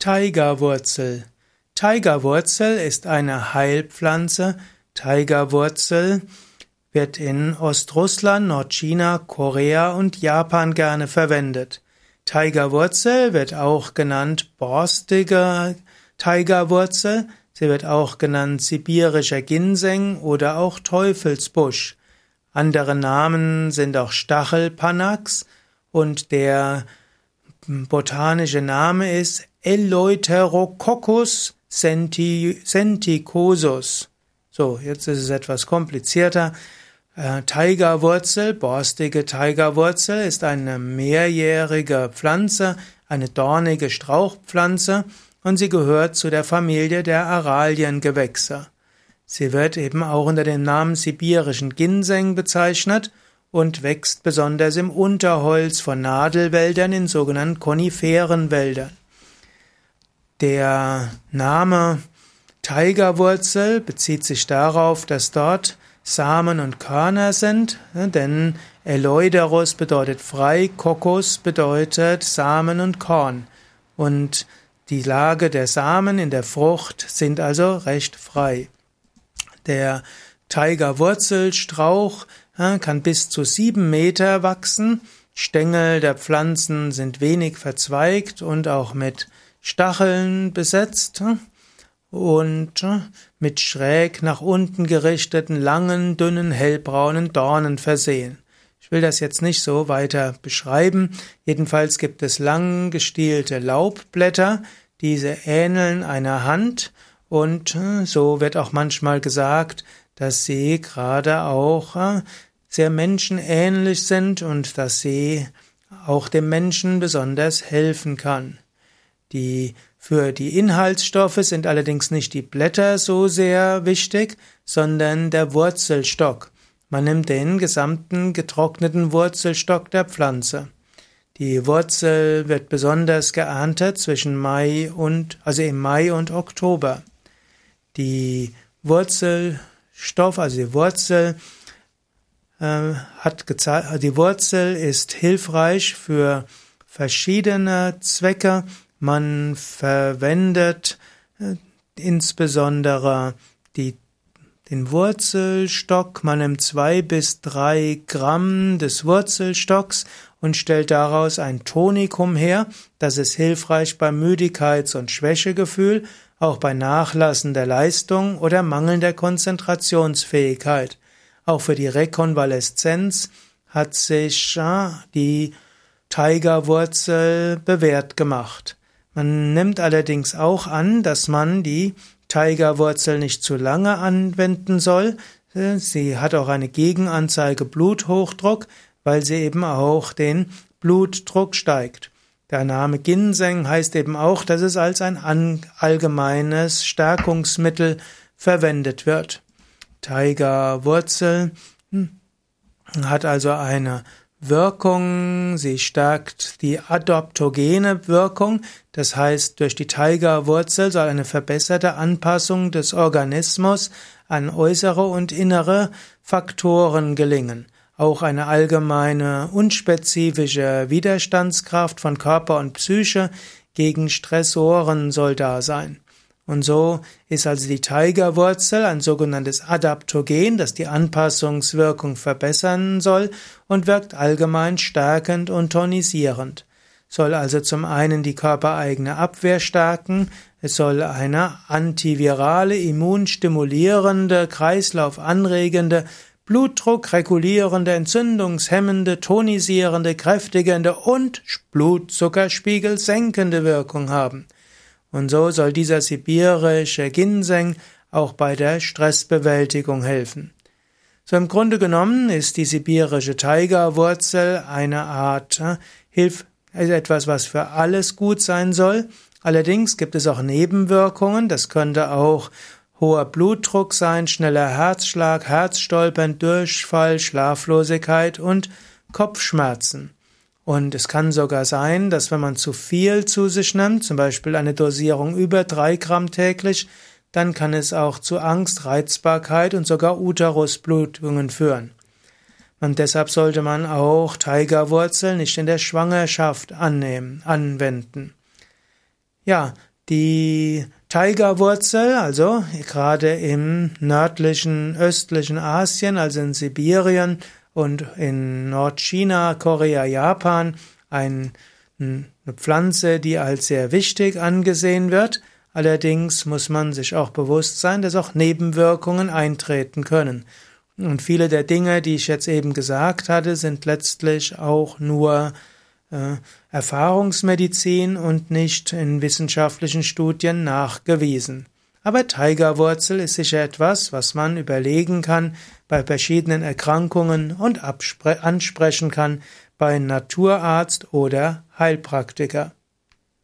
Taigerwurzel. Taigerwurzel ist eine Heilpflanze. Taigerwurzel wird in Ostrussland, Nordchina, Korea und Japan gerne verwendet. Taigerwurzel wird auch genannt borstige Taigerwurzel. Sie wird auch genannt sibirischer Ginseng oder auch Teufelsbusch. Andere Namen sind auch Stachelpanax und der botanische Name ist Eleuterococcus senticosus. So, jetzt ist es etwas komplizierter. Äh, Tigerwurzel, borstige Tigerwurzel, ist eine mehrjährige Pflanze, eine dornige Strauchpflanze und sie gehört zu der Familie der Araliengewächse. Sie wird eben auch unter dem Namen sibirischen Ginseng bezeichnet und wächst besonders im Unterholz von Nadelwäldern in sogenannten Koniferenwäldern. Der Name Tigerwurzel bezieht sich darauf, dass dort Samen und Körner sind, denn Eleuderus bedeutet frei, Kokos bedeutet Samen und Korn. Und die Lage der Samen in der Frucht sind also recht frei. Der Tigerwurzelstrauch kann bis zu sieben Meter wachsen. Stängel der Pflanzen sind wenig verzweigt und auch mit Stacheln besetzt und mit schräg nach unten gerichteten, langen, dünnen, hellbraunen Dornen versehen. Ich will das jetzt nicht so weiter beschreiben. Jedenfalls gibt es lang gestielte Laubblätter, diese ähneln einer Hand und so wird auch manchmal gesagt, dass sie gerade auch äh, sehr menschenähnlich sind und dass sie auch dem Menschen besonders helfen kann. Die für die Inhaltsstoffe sind allerdings nicht die Blätter so sehr wichtig, sondern der Wurzelstock. Man nimmt den gesamten getrockneten Wurzelstock der Pflanze. Die Wurzel wird besonders geerntet zwischen Mai und, also im Mai und Oktober. Die Wurzelstoff, also die Wurzel, hat gezeigt, die Wurzel ist hilfreich für verschiedene Zwecke. Man verwendet äh, insbesondere die, den Wurzelstock. Man nimmt zwei bis drei Gramm des Wurzelstocks und stellt daraus ein Tonikum her. Das ist hilfreich beim Müdigkeits- und Schwächegefühl, auch bei nachlassender Leistung oder mangelnder Konzentrationsfähigkeit. Auch für die Rekonvaleszenz hat sich äh, die Tigerwurzel bewährt gemacht. Man nimmt allerdings auch an, dass man die Tigerwurzel nicht zu lange anwenden soll. Sie hat auch eine Gegenanzeige Bluthochdruck, weil sie eben auch den Blutdruck steigt. Der Name Ginseng heißt eben auch, dass es als ein allgemeines Stärkungsmittel verwendet wird. Tigerwurzel hm, hat also eine Wirkung, sie stärkt die adoptogene Wirkung, das heißt, durch die Tigerwurzel soll eine verbesserte Anpassung des Organismus an äußere und innere Faktoren gelingen. Auch eine allgemeine unspezifische Widerstandskraft von Körper und Psyche gegen Stressoren soll da sein. Und so ist also die Tigerwurzel ein sogenanntes Adaptogen, das die Anpassungswirkung verbessern soll und wirkt allgemein stärkend und tonisierend. Soll also zum einen die körpereigene Abwehr stärken, es soll eine antivirale, immunstimulierende, kreislaufanregende, Blutdruck regulierende, entzündungshemmende, tonisierende, kräftigende und Blutzuckerspiegel senkende Wirkung haben. Und so soll dieser sibirische Ginseng auch bei der Stressbewältigung helfen. So im Grunde genommen ist die sibirische Tigerwurzel eine Art äh, Hilf, also etwas, was für alles gut sein soll. Allerdings gibt es auch Nebenwirkungen. Das könnte auch hoher Blutdruck sein, schneller Herzschlag, Herzstolpern, Durchfall, Schlaflosigkeit und Kopfschmerzen. Und es kann sogar sein, dass wenn man zu viel zu sich nimmt, zum Beispiel eine Dosierung über drei Gramm täglich, dann kann es auch zu Angst, Reizbarkeit und sogar Uterusblutungen führen. Und deshalb sollte man auch Tigerwurzel nicht in der Schwangerschaft annehmen, anwenden. Ja, Die Tigerwurzel, also gerade im nördlichen, östlichen Asien, also in Sibirien und in Nordchina, Korea, Japan, ein, eine Pflanze, die als sehr wichtig angesehen wird. Allerdings muss man sich auch bewusst sein, dass auch Nebenwirkungen eintreten können. Und viele der Dinge, die ich jetzt eben gesagt hatte, sind letztlich auch nur äh, Erfahrungsmedizin und nicht in wissenschaftlichen Studien nachgewiesen. Aber Tigerwurzel ist sicher etwas, was man überlegen kann bei verschiedenen Erkrankungen und ansprechen kann bei Naturarzt oder Heilpraktiker.